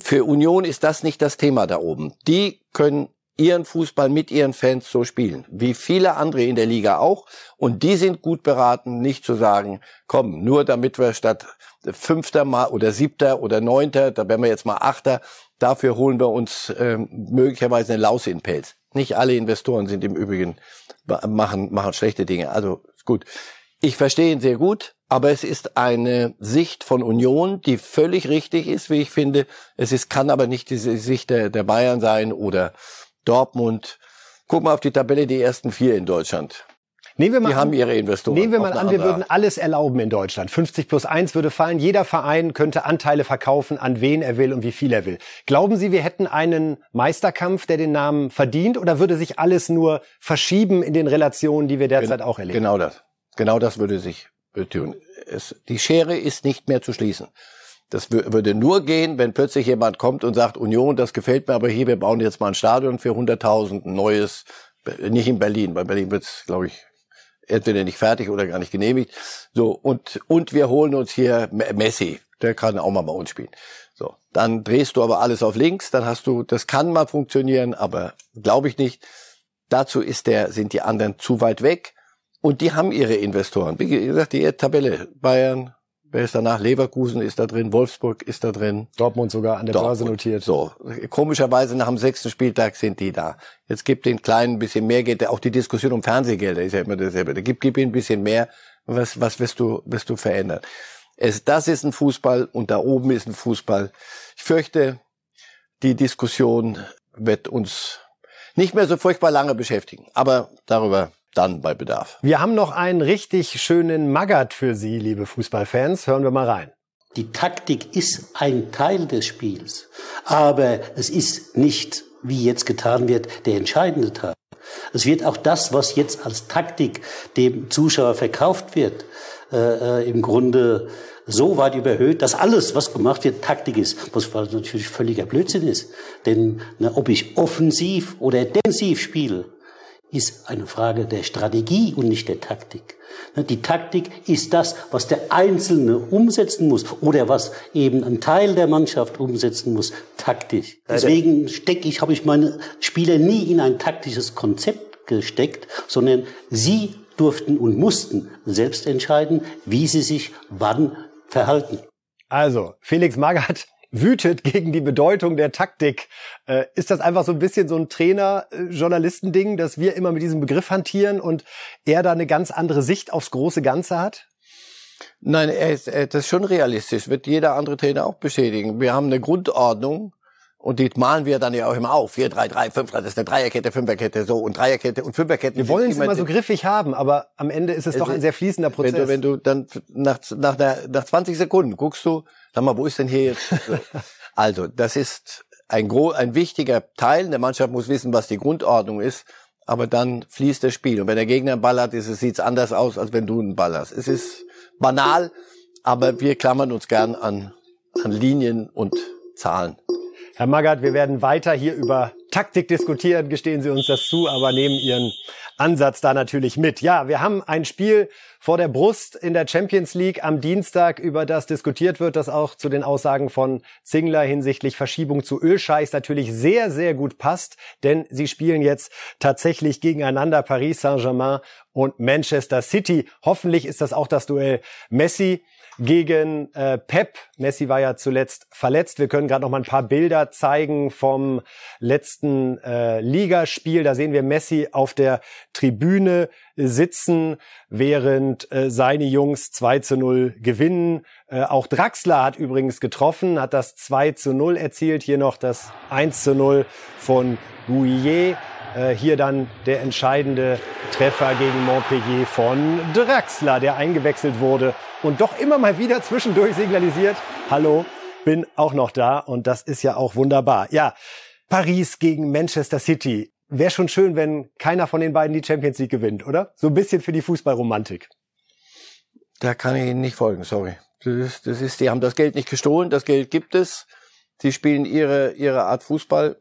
Für Union ist das nicht das Thema da oben. Die können ihren Fußball mit ihren Fans so spielen, wie viele andere in der Liga auch. Und die sind gut beraten, nicht zu sagen, komm, nur damit wir statt Fünfter mal oder Siebter oder Neunter, da werden wir jetzt mal Achter, dafür holen wir uns ähm, möglicherweise eine Laus in Pelz. Nicht alle Investoren sind im Übrigen machen, machen schlechte Dinge. Also gut. Ich verstehe ihn sehr gut, aber es ist eine Sicht von Union, die völlig richtig ist, wie ich finde. Es ist, kann aber nicht diese Sicht der, der Bayern sein oder Dortmund. Guck mal auf die Tabelle, die ersten vier in Deutschland. Nehmen wir mal die an, haben ihre Investoren. Nehmen wir mal an, wir würden alles erlauben in Deutschland. 50 plus 1 würde fallen. Jeder Verein könnte Anteile verkaufen, an wen er will und wie viel er will. Glauben Sie, wir hätten einen Meisterkampf, der den Namen verdient? Oder würde sich alles nur verschieben in den Relationen, die wir derzeit auch erleben? Genau das. Genau das würde sich tun. Es, die Schere ist nicht mehr zu schließen. Das würde nur gehen, wenn plötzlich jemand kommt und sagt, Union, das gefällt mir, aber hier, wir bauen jetzt mal ein Stadion für 100.000, neues, nicht in Berlin. Bei Berlin wird es, glaube ich, entweder nicht fertig oder gar nicht genehmigt. So, und, und wir holen uns hier Messi. Der kann auch mal bei uns spielen. So, dann drehst du aber alles auf links, dann hast du, das kann mal funktionieren, aber glaube ich nicht. Dazu ist der, sind die anderen zu weit weg. Und die haben ihre Investoren. Wie gesagt, die Tabelle. Bayern, Wer ist danach? Leverkusen ist da drin, Wolfsburg ist da drin. Dortmund sogar an der Dortmund. Börse notiert. So, komischerweise nach dem sechsten Spieltag sind die da. Jetzt gibt den Kleinen ein bisschen mehr Geld. Auch die Diskussion um Fernsehgelder ist ja immer dasselbe. Gib, gib ihnen ein bisschen mehr. Was, was wirst du, wirst du verändern? Es, das ist ein Fußball und da oben ist ein Fußball. Ich fürchte, die Diskussion wird uns nicht mehr so furchtbar lange beschäftigen. Aber darüber dann bei Bedarf. Wir haben noch einen richtig schönen Magat für Sie, liebe Fußballfans. Hören wir mal rein. Die Taktik ist ein Teil des Spiels, aber es ist nicht, wie jetzt getan wird, der entscheidende Teil. Es wird auch das, was jetzt als Taktik dem Zuschauer verkauft wird, äh, äh im Grunde so weit überhöht, dass alles, was gemacht wird, Taktik ist, was natürlich völliger Blödsinn ist. Denn ne, ob ich offensiv oder defensiv spiele, ist eine Frage der Strategie und nicht der Taktik. Ne, die Taktik ist das, was der Einzelne umsetzen muss oder was eben ein Teil der Mannschaft umsetzen muss, taktisch. Deswegen stecke ich, habe ich meine Spieler nie in ein taktisches Konzept gesteckt, sondern sie durften und mussten selbst entscheiden, wie sie sich wann verhalten. Also, Felix Magath wütet <laughs> gegen die Bedeutung der Taktik. Äh, ist das einfach so ein bisschen so ein Trainer-Journalistending, dass wir immer mit diesem Begriff hantieren und er da eine ganz andere Sicht aufs große Ganze hat? Nein, er ist, er, das ist schon realistisch, wird jeder andere Trainer auch beschädigen. Wir haben eine Grundordnung, und die malen wir dann ja auch immer auf. 4, 3, 3, 5, 3, das ist eine Dreierkette, Fünferkette, so und Dreierkette und Fünferkette. Wir wollen es immer so griffig haben, aber am Ende ist es, es doch ein sehr fließender Prozess. Wenn du, wenn du dann nach, nach, der, nach 20 Sekunden guckst du, sag mal, wo ist denn hier jetzt? <laughs> also, das ist ein, gro ein wichtiger Teil. Der Mannschaft muss wissen, was die Grundordnung ist, aber dann fließt das Spiel. Und wenn der Gegner einen Ball hat, ist es, sieht's anders aus, als wenn du einen Ball hast. Es ist banal, aber wir klammern uns gern an, an Linien und Zahlen. Herr Magath, wir werden weiter hier über Taktik diskutieren, gestehen Sie uns das zu, aber nehmen Ihren Ansatz da natürlich mit. Ja, wir haben ein Spiel vor der Brust in der Champions League am Dienstag, über das diskutiert wird, das auch zu den Aussagen von Zingler hinsichtlich Verschiebung zu Ölscheiß natürlich sehr, sehr gut passt, denn sie spielen jetzt tatsächlich gegeneinander Paris Saint-Germain und Manchester City. Hoffentlich ist das auch das Duell Messi gegen äh, Pep. Messi war ja zuletzt verletzt. Wir können gerade noch mal ein paar Bilder zeigen vom letzten äh, Ligaspiel. Da sehen wir Messi auf der Tribüne sitzen, während äh, seine Jungs 2 zu 0 gewinnen. Äh, auch Draxler hat übrigens getroffen, hat das 2 zu 0 erzielt. Hier noch das 1 zu 0 von Gouillet. Äh, hier dann der entscheidende Treffer gegen Montpellier von Draxler, der eingewechselt wurde und doch immer mal wieder zwischendurch signalisiert, hallo, bin auch noch da und das ist ja auch wunderbar. Ja, Paris gegen Manchester City. Wäre schon schön, wenn keiner von den beiden die Champions League gewinnt, oder? So ein bisschen für die Fußballromantik. Da kann ich Ihnen nicht folgen, sorry. Das ist, das ist, die haben das Geld nicht gestohlen, das Geld gibt es. Sie spielen ihre, ihre Art Fußball.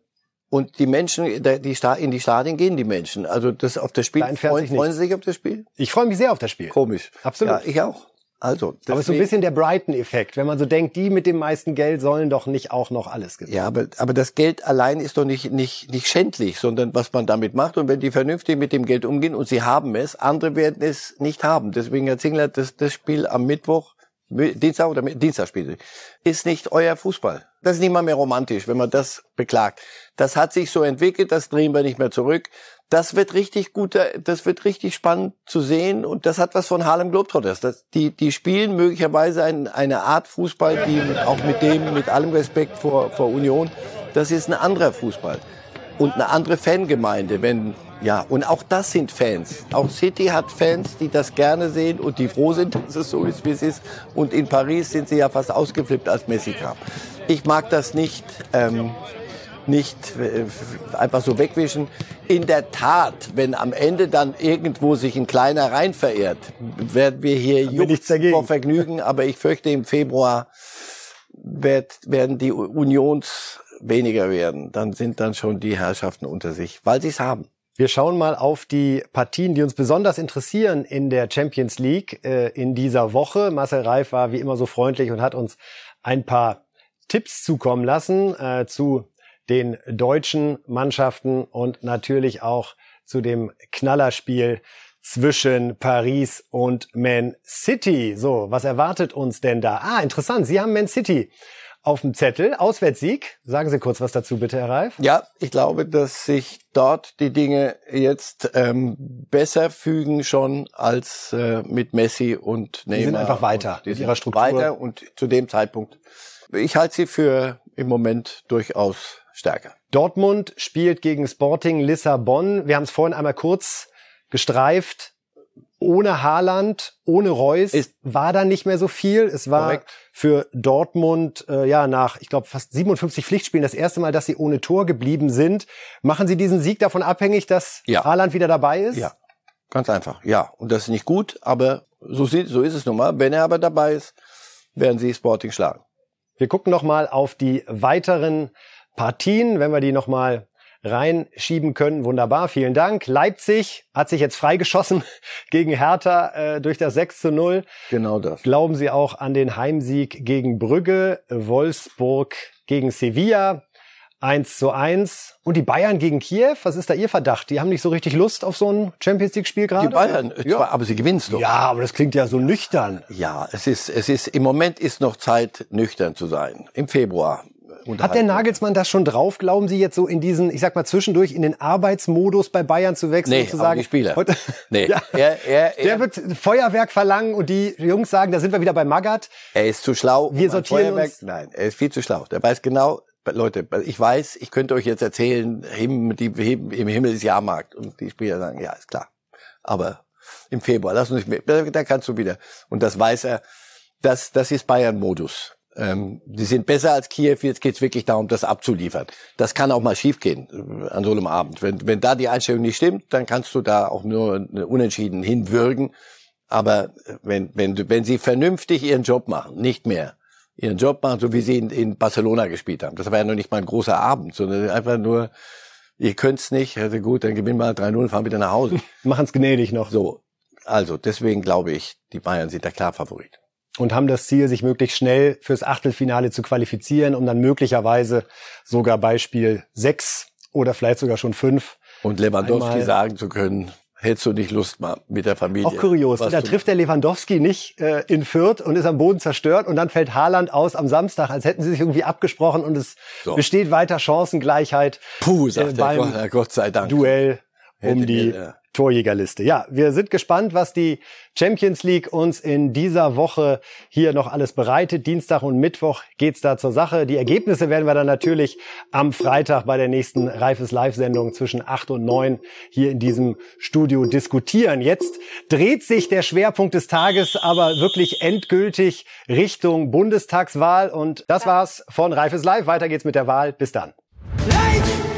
Und die Menschen, die in die Stadien gehen die Menschen. Also das auf das Spiel. Da freuen, freuen Sie sich auf das Spiel? Ich freue mich sehr auf das Spiel. Komisch. Absolut. Ja, ich auch. Also, deswegen, aber so ein bisschen der Brighton-Effekt, wenn man so denkt, die mit dem meisten Geld sollen doch nicht auch noch alles gewinnen. Ja, aber, aber das Geld allein ist doch nicht, nicht, nicht schändlich, sondern was man damit macht. Und wenn die vernünftig mit dem Geld umgehen und sie haben es, andere werden es nicht haben. Deswegen, Herr Zingler, das, das Spiel am Mittwoch, Dienstag oder Dienstag spielt, ist nicht euer Fußball. Das ist nicht mal mehr romantisch, wenn man das beklagt. Das hat sich so entwickelt, das drehen wir nicht mehr zurück. Das wird richtig gut, das wird richtig spannend zu sehen und das hat was von Harlem Globetrotters. Das, die, die spielen möglicherweise ein, eine Art Fußball, die auch mit dem, mit allem Respekt vor, vor Union, das ist ein anderer Fußball und eine andere Fangemeinde, wenn ja, und auch das sind Fans. Auch City hat Fans, die das gerne sehen und die froh sind, <laughs> dass es so ist, wie es ist. Und in Paris sind sie ja fast ausgeflippt, als Messi kam. Ich mag das nicht, ähm, nicht äh, einfach so wegwischen. In der Tat, wenn am Ende dann irgendwo sich ein kleiner Rein verehrt, werden wir hier jucken vor Vergnügen. Aber ich fürchte, im Februar wird, werden die Unions weniger werden. Dann sind dann schon die Herrschaften unter sich, weil sie es haben. Wir schauen mal auf die Partien, die uns besonders interessieren in der Champions League äh, in dieser Woche. Marcel Reif war wie immer so freundlich und hat uns ein paar Tipps zukommen lassen äh, zu den deutschen Mannschaften und natürlich auch zu dem Knallerspiel zwischen Paris und Man City. So, was erwartet uns denn da? Ah, interessant. Sie haben Man City auf dem Zettel. Auswärtssieg. Sagen Sie kurz was dazu, bitte, Herr Reif. Ja, ich glaube, dass sich dort die Dinge jetzt ähm, besser fügen schon als äh, mit Messi und Neymar. Die sind einfach weiter die mit ihrer Struktur. Weiter und zu dem Zeitpunkt ich halte sie für im Moment durchaus stärker. Dortmund spielt gegen Sporting Lissabon. Wir haben es vorhin einmal kurz gestreift. Ohne Haaland, ohne Reus Ist- war da nicht mehr so viel. Es war Korrekt. für Dortmund äh, ja nach, ich glaube, fast 57 Pflichtspielen das erste Mal, dass sie ohne Tor geblieben sind. Machen Sie diesen Sieg davon abhängig, dass Ja. Haaland wieder dabei ist? Ja, ganz einfach. Ja, und das ist nicht gut, aber so, sieht, so ist es nun mal. Wenn er aber dabei ist, werden sie Sporting schlagen. Wir gucken noch mal auf die weiteren Partien, wenn wir die noch mal reinschieben können. Wunderbar, vielen Dank. Leipzig hat sich jetzt freigeschossen <laughs> gegen Hertha äh, durch das 6 zu 0. Genau das. Glauben Sie auch an den Heimsieg gegen Brügge, Wolfsburg gegen Sevilla, 1 zu 1. Und die Bayern gegen Kiew, was ist da Ihr Verdacht? Die haben nicht so richtig Lust auf so ein Champions League Spiel gerade? Die Bayern, zwar, aber sie gewinnen doch. Ja, aber das klingt ja so nüchtern. Ja, es ist, es ist, im Moment ist noch Zeit, nüchtern zu sein. Im Februar. Hat der Nagelsmann das schon drauf, glauben Sie jetzt so in diesen, ich sag mal zwischendurch in den Arbeitsmodus bei Bayern zu wechseln Nee, und zu sagen, die Spieler. Heute, Nee, <laughs> ja, er, er, der er, wird Feuerwerk verlangen und die Jungs sagen, da sind wir wieder bei Magath. er ist zu schlau. Wir um sortieren Feuerwerk- uns- Nein, er ist viel zu schlau. Der weiß genau, Leute, ich weiß, ich könnte euch jetzt erzählen, Himmel- im Himmel ist Jahrmarkt. Und die Spieler sagen, ja, ist klar. Aber im Februar, lass uns nicht mehr, da kannst du wieder. Und das weiß er, das, das ist Bayern-Modus. Ähm, die sind besser als Kiew, jetzt geht's wirklich darum, das abzuliefern. Das kann auch mal schiefgehen äh, an so einem Abend. Wenn, wenn da die Einstellung nicht stimmt, dann kannst du da auch nur unentschieden hinwürgen. Aber äh, wenn, wenn, wenn sie vernünftig ihren Job machen, nicht mehr ihren Job machen, so wie sie in, in Barcelona gespielt haben. Das war ja noch nicht mal ein großer Abend, sondern einfach nur, ihr könnt's nicht, also gut, dann gewinnen wir 3-0 und fahren wieder nach Hause. <laughs> Machen es gnädig noch. So, also deswegen glaube ich, die Bayern sind der Klarfavorit. Und haben das Ziel, sich möglichst schnell fürs Achtelfinale zu qualifizieren, um dann möglicherweise sogar Beispiel sechs oder vielleicht sogar schon fünf. Und Lewandowski Einmal- sagen zu können, hättest du nicht Lust mal mit der Familie. Auch kurios. Da trifft der Lewandowski nicht äh, in Fürth und ist am Boden zerstört und dann fällt Haaland aus am Samstag, als hätten sie sich irgendwie abgesprochen und es So. besteht weiter Chancengleichheit Puh, sagt äh, der beim Gott, Gott sei Dank. Duell um die mir, ja. Torjägerliste. Ja, wir sind gespannt, was die Champions League uns in dieser Woche hier noch alles bereitet. Dienstag und Mittwoch geht's da zur Sache. Die Ergebnisse werden wir dann natürlich am Freitag bei der nächsten Reifes Live-Sendung zwischen 8 und 9 hier in diesem Studio diskutieren. Jetzt dreht sich der Schwerpunkt des Tages aber wirklich endgültig Richtung Bundestagswahl. Und das war's von Reifes Live. Weiter geht's mit der Wahl. Bis dann. Live!